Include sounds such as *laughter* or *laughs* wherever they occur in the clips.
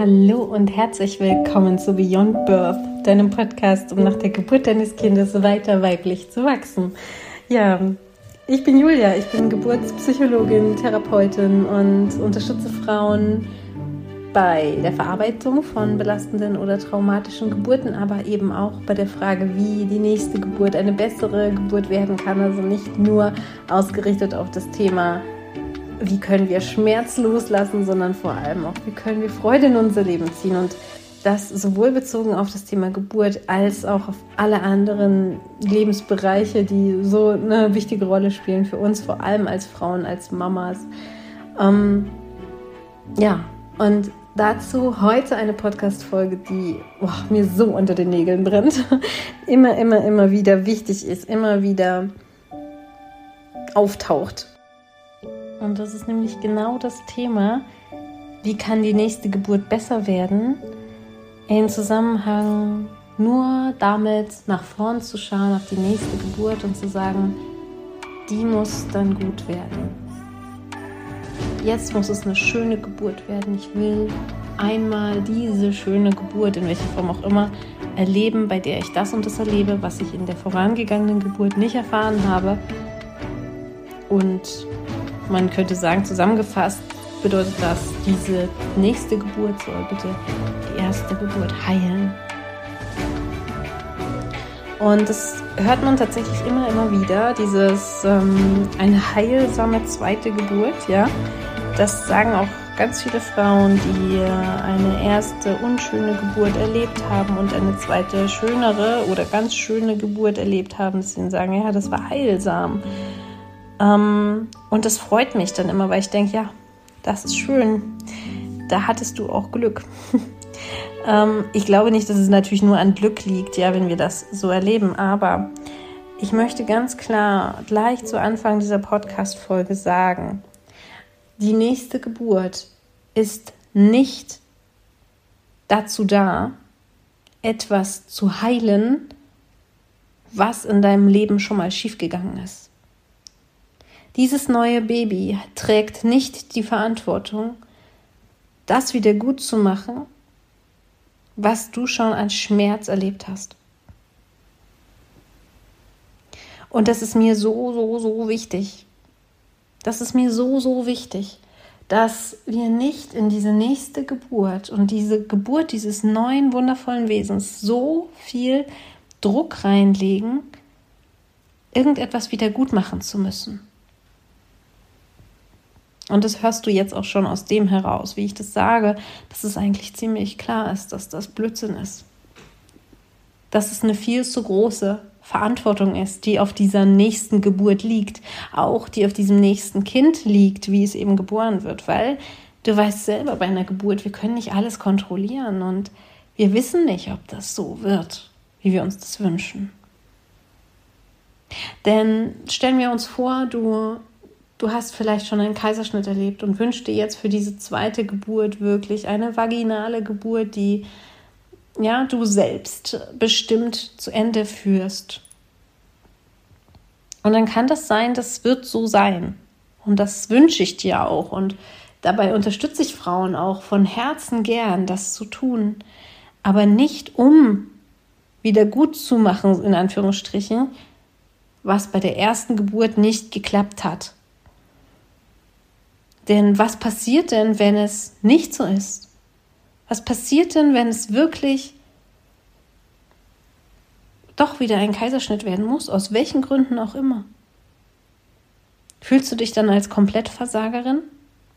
Hallo und herzlich willkommen zu Beyond Birth, deinem Podcast, um nach der Geburt deines Kindes weiter weiblich zu wachsen. Ja, ich bin Julia, ich bin Geburtspsychologin, Therapeutin und unterstütze Frauen bei der Verarbeitung von belastenden oder traumatischen Geburten, aber eben auch bei der Frage, wie die nächste Geburt eine bessere Geburt werden kann. Also nicht nur ausgerichtet auf das Thema wie können wir Schmerz loslassen, sondern vor allem auch, wie können wir Freude in unser Leben ziehen. Und das sowohl bezogen auf das Thema Geburt als auch auf alle anderen Lebensbereiche, die so eine wichtige Rolle spielen für uns, vor allem als Frauen, als Mamas. Ähm, ja, und dazu heute eine Podcast-Folge, die oh, mir so unter den Nägeln brennt. *laughs* immer, immer, immer wieder wichtig ist, immer wieder auftaucht. Und das ist nämlich genau das Thema, wie kann die nächste Geburt besser werden, in Zusammenhang nur damit nach vorn zu schauen auf die nächste Geburt und zu sagen, die muss dann gut werden. Jetzt muss es eine schöne Geburt werden. Ich will einmal diese schöne Geburt, in welcher Form auch immer, erleben, bei der ich das und das erlebe, was ich in der vorangegangenen Geburt nicht erfahren habe. Und man könnte sagen, zusammengefasst bedeutet das, diese nächste Geburt soll bitte die erste Geburt heilen. Und das hört man tatsächlich immer, immer wieder, dieses ähm, eine heilsame zweite Geburt, ja. Das sagen auch ganz viele Frauen, die eine erste unschöne Geburt erlebt haben und eine zweite schönere oder ganz schöne Geburt erlebt haben, dass sie sagen, ja, das war heilsam. Ähm, und das freut mich dann immer, weil ich denke, ja, das ist schön. Da hattest du auch Glück. *laughs* ähm, ich glaube nicht, dass es natürlich nur an Glück liegt, ja, wenn wir das so erleben, aber ich möchte ganz klar gleich zu Anfang dieser Podcast-Folge sagen, die nächste Geburt ist nicht dazu da, etwas zu heilen, was in deinem Leben schon mal schiefgegangen ist. Dieses neue Baby trägt nicht die Verantwortung, das wieder gut zu machen, was du schon an Schmerz erlebt hast. Und das ist mir so, so, so wichtig. Das ist mir so, so wichtig, dass wir nicht in diese nächste Geburt und diese Geburt dieses neuen, wundervollen Wesens so viel Druck reinlegen, irgendetwas wieder gut machen zu müssen. Und das hörst du jetzt auch schon aus dem heraus, wie ich das sage, dass es eigentlich ziemlich klar ist, dass das Blödsinn ist. Dass es eine viel zu große Verantwortung ist, die auf dieser nächsten Geburt liegt, auch die auf diesem nächsten Kind liegt, wie es eben geboren wird, weil du weißt selber bei einer Geburt, wir können nicht alles kontrollieren und wir wissen nicht, ob das so wird, wie wir uns das wünschen. Denn stellen wir uns vor, du Du hast vielleicht schon einen Kaiserschnitt erlebt und wünschst dir jetzt für diese zweite Geburt wirklich eine vaginale Geburt, die ja, du selbst bestimmt zu Ende führst. Und dann kann das sein, das wird so sein. Und das wünsche ich dir auch. Und dabei unterstütze ich Frauen auch von Herzen gern, das zu tun. Aber nicht um wieder gut zu machen, in Anführungsstrichen, was bei der ersten Geburt nicht geklappt hat. Denn was passiert denn, wenn es nicht so ist? Was passiert denn, wenn es wirklich doch wieder ein Kaiserschnitt werden muss, aus welchen Gründen auch immer? Fühlst du dich dann als Komplettversagerin?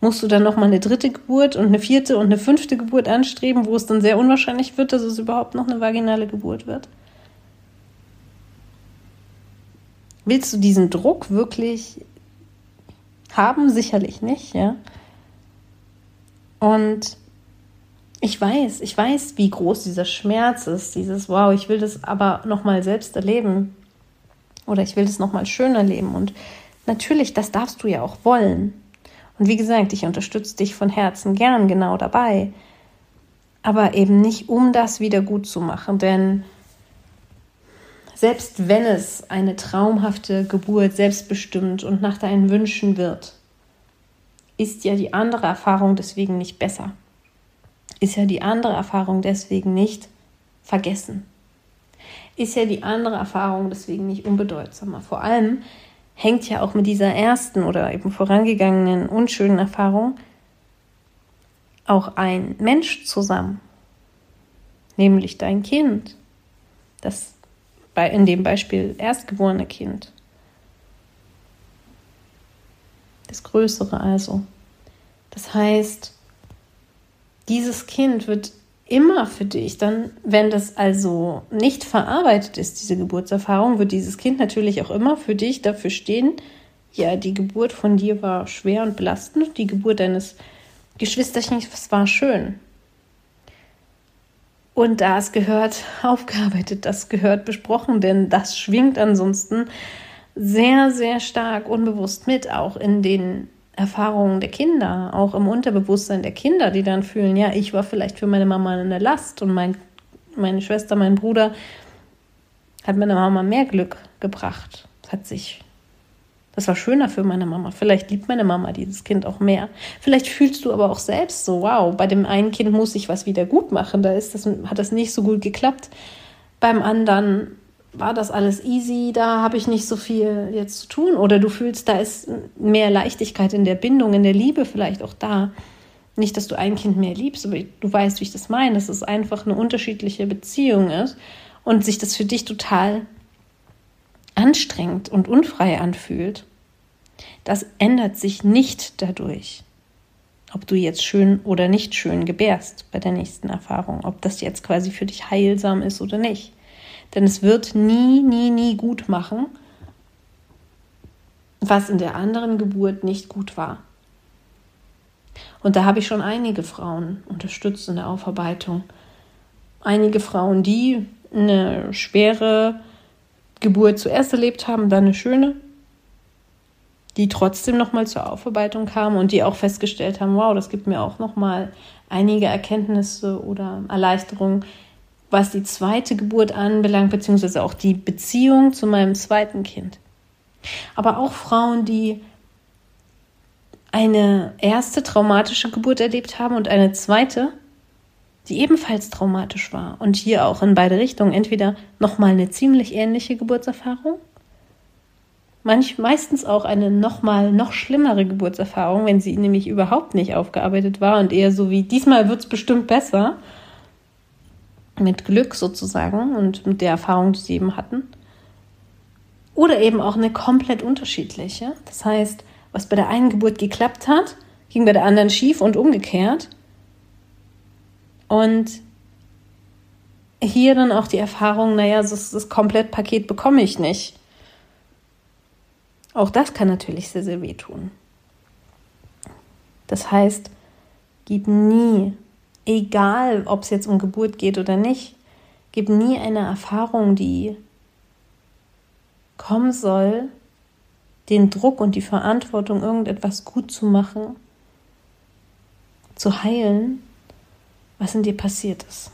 Musst du dann nochmal eine dritte Geburt und eine vierte und eine fünfte Geburt anstreben, wo es dann sehr unwahrscheinlich wird, dass es überhaupt noch eine vaginale Geburt wird? Willst du diesen Druck wirklich haben sicherlich nicht, ja. Und ich weiß, ich weiß, wie groß dieser Schmerz ist, dieses Wow, ich will das aber nochmal selbst erleben oder ich will das nochmal schön erleben und natürlich, das darfst du ja auch wollen. Und wie gesagt, ich unterstütze dich von Herzen gern genau dabei, aber eben nicht, um das wieder gut zu machen, denn selbst wenn es eine traumhafte Geburt selbstbestimmt und nach deinen Wünschen wird, ist ja die andere Erfahrung deswegen nicht besser. ist ja die andere Erfahrung deswegen nicht vergessen. Ist ja die andere Erfahrung deswegen nicht unbedeutsamer. Vor allem hängt ja auch mit dieser ersten oder eben vorangegangenen unschönen Erfahrung auch ein Mensch zusammen, nämlich dein Kind, das bei, in dem Beispiel erstgeborene Kind, das Größere also. Das heißt, dieses Kind wird immer für dich, dann, wenn das also nicht verarbeitet ist, diese Geburtserfahrung, wird dieses Kind natürlich auch immer für dich dafür stehen, ja, die Geburt von dir war schwer und belastend, die Geburt deines Geschwisterchens war schön. Und das gehört *laughs* aufgearbeitet, das gehört besprochen, denn das schwingt ansonsten sehr, sehr stark unbewusst mit, auch in den Erfahrungen der Kinder, auch im Unterbewusstsein der Kinder, die dann fühlen, ja, ich war vielleicht für meine Mama eine Last und mein, meine Schwester, mein Bruder hat meiner Mama mehr Glück gebracht. Hat sich, das war schöner für meine Mama. Vielleicht liebt meine Mama dieses Kind auch mehr. Vielleicht fühlst du aber auch selbst so, wow, bei dem einen Kind muss ich was wieder gut machen, da ist das, hat das nicht so gut geklappt. Beim anderen war das alles easy, da habe ich nicht so viel jetzt zu tun. Oder du fühlst, da ist mehr Leichtigkeit in der Bindung, in der Liebe vielleicht auch da. Nicht, dass du ein Kind mehr liebst, aber du weißt, wie ich das meine, dass es einfach eine unterschiedliche Beziehung ist und sich das für dich total anstrengend und unfrei anfühlt. Das ändert sich nicht dadurch, ob du jetzt schön oder nicht schön gebärst bei der nächsten Erfahrung, ob das jetzt quasi für dich heilsam ist oder nicht. Denn es wird nie, nie, nie gut machen, was in der anderen Geburt nicht gut war. Und da habe ich schon einige Frauen unterstützt in der Aufarbeitung. Einige Frauen, die eine schwere Geburt zuerst erlebt haben, dann eine schöne, die trotzdem nochmal zur Aufarbeitung kamen und die auch festgestellt haben, wow, das gibt mir auch nochmal einige Erkenntnisse oder Erleichterungen, was die zweite Geburt anbelangt, beziehungsweise auch die Beziehung zu meinem zweiten Kind. Aber auch Frauen, die eine erste traumatische Geburt erlebt haben und eine zweite, die ebenfalls traumatisch war. Und hier auch in beide Richtungen. Entweder nochmal eine ziemlich ähnliche Geburtserfahrung, manch, meistens auch eine nochmal noch schlimmere Geburtserfahrung, wenn sie nämlich überhaupt nicht aufgearbeitet war und eher so wie diesmal wird es bestimmt besser mit Glück sozusagen und mit der Erfahrung, die sie eben hatten. Oder eben auch eine komplett unterschiedliche. Das heißt, was bei der einen Geburt geklappt hat, ging bei der anderen schief und umgekehrt. Und hier dann auch die Erfahrung, naja, das, das Komplettpaket bekomme ich nicht. Auch das kann natürlich sehr, sehr wehtun. Das heißt, gib nie egal ob es jetzt um Geburt geht oder nicht, gib nie eine Erfahrung, die kommen soll, den Druck und die Verantwortung, irgendetwas gut zu machen, zu heilen, was in dir passiert ist.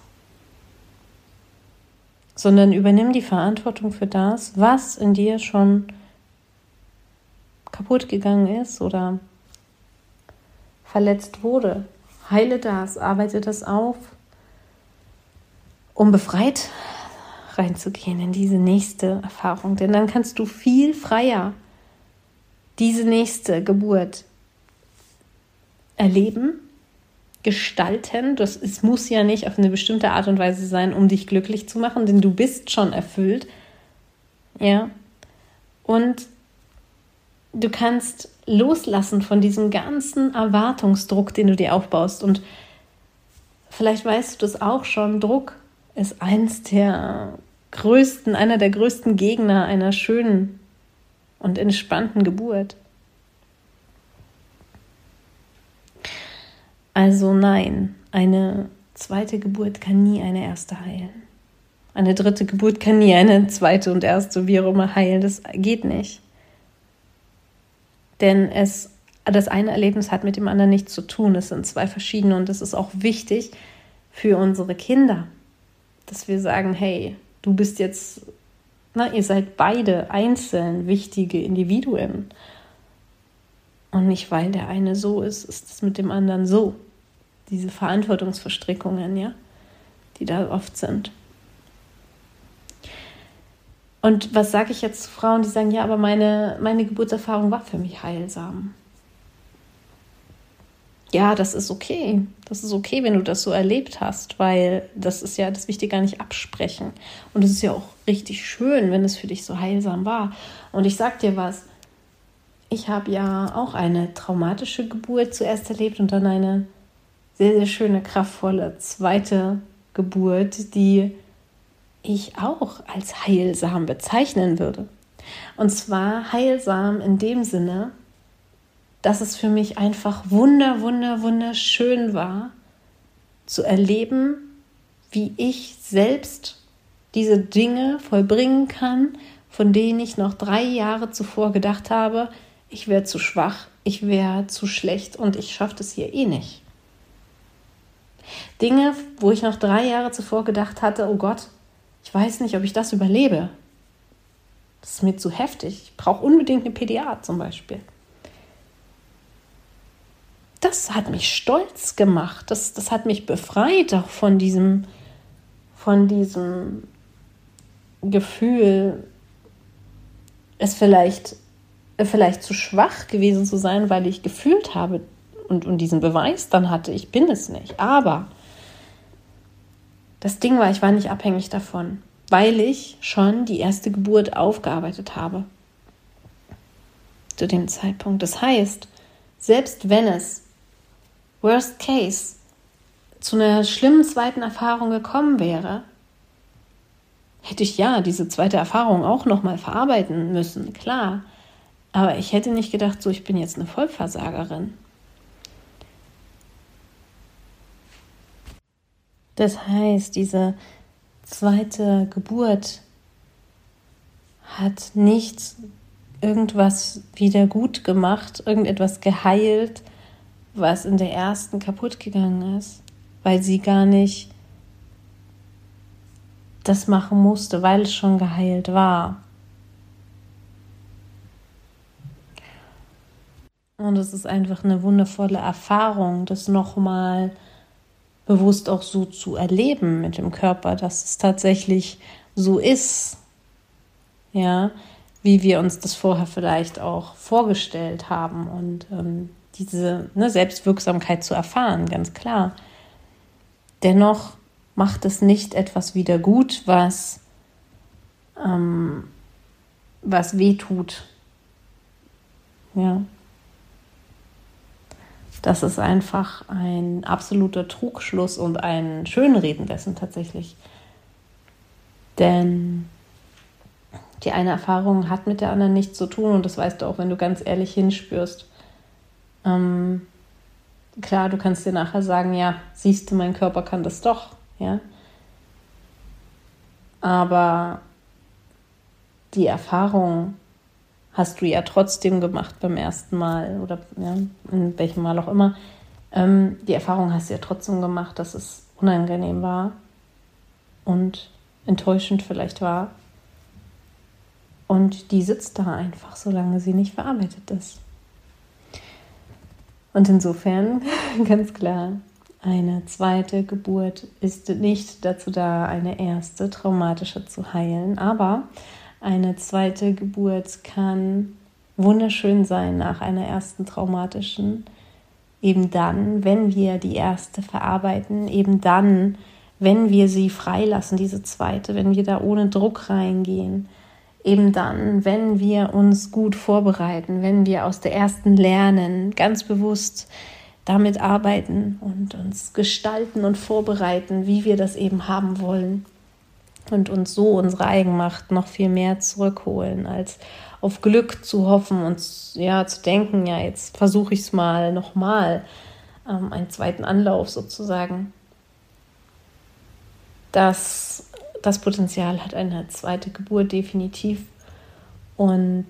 Sondern übernimm die Verantwortung für das, was in dir schon kaputt gegangen ist oder verletzt wurde, Heile das, arbeite das auf, um befreit reinzugehen in diese nächste Erfahrung. Denn dann kannst du viel freier diese nächste Geburt erleben, gestalten. Das, es muss ja nicht auf eine bestimmte Art und Weise sein, um dich glücklich zu machen, denn du bist schon erfüllt. Ja. Und du kannst loslassen von diesem ganzen Erwartungsdruck, den du dir aufbaust. Und vielleicht weißt du das auch schon, Druck ist eins der größten, einer der größten Gegner einer schönen und entspannten Geburt. Also nein, eine zweite Geburt kann nie eine erste heilen. Eine dritte Geburt kann nie eine zweite und erste, wie auch immer, heilen. Das geht nicht. Denn es, das eine Erlebnis hat mit dem anderen nichts zu tun. Es sind zwei verschiedene und es ist auch wichtig für unsere Kinder, dass wir sagen, hey, du bist jetzt, na, ihr seid beide einzeln wichtige Individuen. Und nicht, weil der eine so ist, ist es mit dem anderen so. Diese Verantwortungsverstrickungen, ja, die da oft sind. Und was sage ich jetzt zu Frauen, die sagen, ja, aber meine, meine Geburtserfahrung war für mich heilsam? Ja, das ist okay. Das ist okay, wenn du das so erlebt hast, weil das ist ja, das will ich dir gar nicht absprechen. Und es ist ja auch richtig schön, wenn es für dich so heilsam war. Und ich sag dir was, ich habe ja auch eine traumatische Geburt zuerst erlebt und dann eine sehr, sehr schöne, kraftvolle zweite Geburt, die ich auch als heilsam bezeichnen würde. Und zwar heilsam in dem Sinne, dass es für mich einfach wunder, wunder, wunderschön war, zu erleben, wie ich selbst diese Dinge vollbringen kann, von denen ich noch drei Jahre zuvor gedacht habe, ich wäre zu schwach, ich wäre zu schlecht und ich schaffe das hier eh nicht. Dinge, wo ich noch drei Jahre zuvor gedacht hatte, oh Gott, ich weiß nicht, ob ich das überlebe. Das ist mir zu heftig. Ich brauche unbedingt eine PDA zum Beispiel. Das hat mich stolz gemacht. Das, das hat mich befreit auch von diesem, von diesem Gefühl, es vielleicht vielleicht zu schwach gewesen zu sein, weil ich gefühlt habe und, und diesen Beweis dann hatte, ich bin es nicht. Aber das Ding war, ich war nicht abhängig davon, weil ich schon die erste Geburt aufgearbeitet habe. Zu dem Zeitpunkt. Das heißt, selbst wenn es worst case zu einer schlimmen zweiten Erfahrung gekommen wäre, hätte ich ja diese zweite Erfahrung auch noch mal verarbeiten müssen, klar. Aber ich hätte nicht gedacht, so ich bin jetzt eine Vollversagerin. Das heißt, diese zweite Geburt hat nicht irgendwas wieder gut gemacht, irgendetwas geheilt, was in der ersten kaputt gegangen ist, weil sie gar nicht das machen musste, weil es schon geheilt war. Und es ist einfach eine wundervolle Erfahrung, das nochmal bewusst auch so zu erleben mit dem Körper, dass es tatsächlich so ist. Ja, wie wir uns das vorher vielleicht auch vorgestellt haben und ähm, diese ne, Selbstwirksamkeit zu erfahren, ganz klar. Dennoch macht es nicht etwas wieder gut, was, ähm, was weh tut. Ja. Das ist einfach ein absoluter Trugschluss und ein Schönreden dessen tatsächlich. Denn die eine Erfahrung hat mit der anderen nichts zu tun und das weißt du auch, wenn du ganz ehrlich hinspürst. Ähm, klar, du kannst dir nachher sagen, ja, siehst du, mein Körper kann das doch, ja. Aber die Erfahrung hast du ja trotzdem gemacht beim ersten Mal oder ja, in welchem Mal auch immer. Ähm, die Erfahrung hast du ja trotzdem gemacht, dass es unangenehm war und enttäuschend vielleicht war. Und die sitzt da einfach, solange sie nicht verarbeitet ist. Und insofern, *laughs* ganz klar, eine zweite Geburt ist nicht dazu da, eine erste traumatische zu heilen, aber eine zweite Geburt kann wunderschön sein nach einer ersten traumatischen. Eben dann, wenn wir die erste verarbeiten, eben dann, wenn wir sie freilassen, diese zweite, wenn wir da ohne Druck reingehen, eben dann, wenn wir uns gut vorbereiten, wenn wir aus der ersten lernen, ganz bewusst damit arbeiten und uns gestalten und vorbereiten, wie wir das eben haben wollen und uns so unsere Eigenmacht noch viel mehr zurückholen, als auf Glück zu hoffen und ja zu denken, ja, jetzt versuche ich es mal nochmal, ähm, einen zweiten Anlauf sozusagen. Das, das Potenzial hat eine zweite Geburt definitiv. Und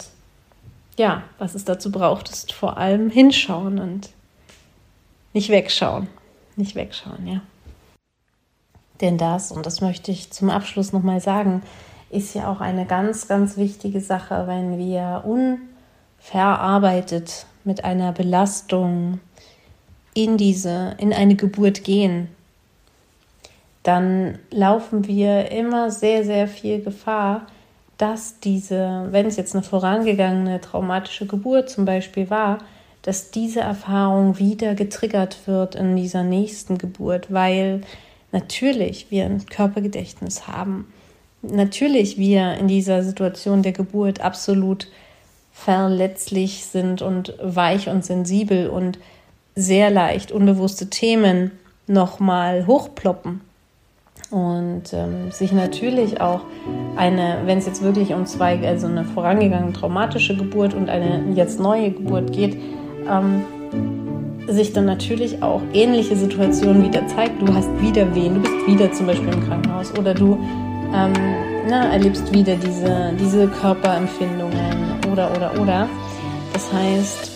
ja, was es dazu braucht, ist vor allem hinschauen und nicht wegschauen. Nicht wegschauen, ja. Denn das, und das möchte ich zum Abschluss nochmal sagen, ist ja auch eine ganz, ganz wichtige Sache, wenn wir unverarbeitet mit einer Belastung in diese, in eine Geburt gehen, dann laufen wir immer sehr, sehr viel Gefahr, dass diese, wenn es jetzt eine vorangegangene traumatische Geburt zum Beispiel war, dass diese Erfahrung wieder getriggert wird in dieser nächsten Geburt, weil natürlich wir ein Körpergedächtnis haben, natürlich wir in dieser Situation der Geburt absolut verletzlich sind und weich und sensibel und sehr leicht unbewusste Themen nochmal hochploppen. Und ähm, sich natürlich auch eine, wenn es jetzt wirklich um zwei, also eine vorangegangene traumatische Geburt und eine jetzt neue Geburt geht, ähm, sich dann natürlich auch ähnliche Situationen wieder zeigt. Du hast wieder Wehen, du bist wieder zum Beispiel im Krankenhaus oder du ähm, na, erlebst wieder diese, diese Körperempfindungen oder, oder, oder. Das heißt,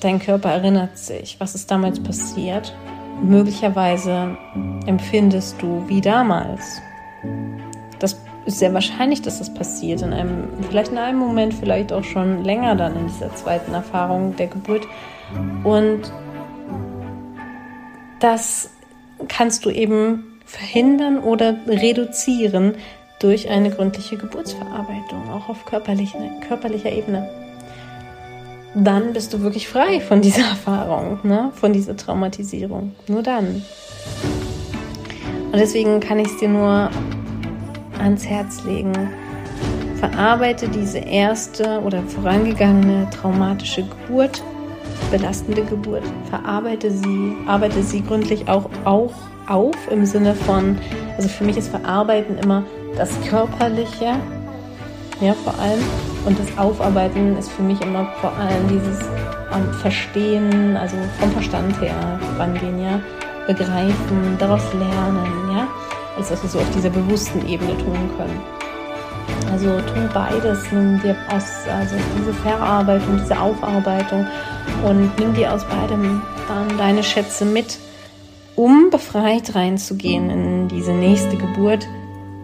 dein Körper erinnert sich, was ist damals passiert. Möglicherweise empfindest du wie damals. Das ist sehr wahrscheinlich, dass das passiert. In einem, vielleicht in einem Moment, vielleicht auch schon länger dann in dieser zweiten Erfahrung der Geburt. Und das kannst du eben verhindern oder reduzieren durch eine gründliche Geburtsverarbeitung, auch auf körperlicher, körperlicher Ebene. Dann bist du wirklich frei von dieser *laughs* Erfahrung, ne? von dieser Traumatisierung. Nur dann. Und deswegen kann ich es dir nur ans Herz legen. Verarbeite diese erste oder vorangegangene traumatische Geburt, belastende Geburt. Verarbeite sie, arbeite sie gründlich auch, auch auf im Sinne von, also für mich ist Verarbeiten immer das Körperliche, ja, vor allem. Und das Aufarbeiten ist für mich immer vor allem dieses ähm, Verstehen, also vom Verstand her rangehen, ja, begreifen, daraus lernen, ja, als dass wir so auf dieser bewussten Ebene tun können. Also tu beides, nimm dir aus, also diese Verarbeitung, diese Aufarbeitung und nimm dir aus beidem dann deine Schätze mit, um befreit reinzugehen in diese nächste Geburt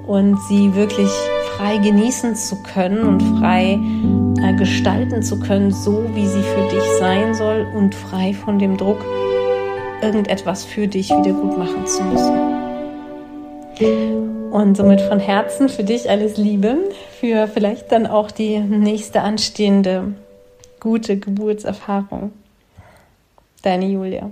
und sie wirklich frei genießen zu können und frei äh, gestalten zu können, so wie sie für dich sein soll und frei von dem Druck, irgendetwas für dich wieder gut machen zu müssen. Und somit von Herzen für dich alles Liebe, für vielleicht dann auch die nächste anstehende gute Geburtserfahrung. Deine Julia.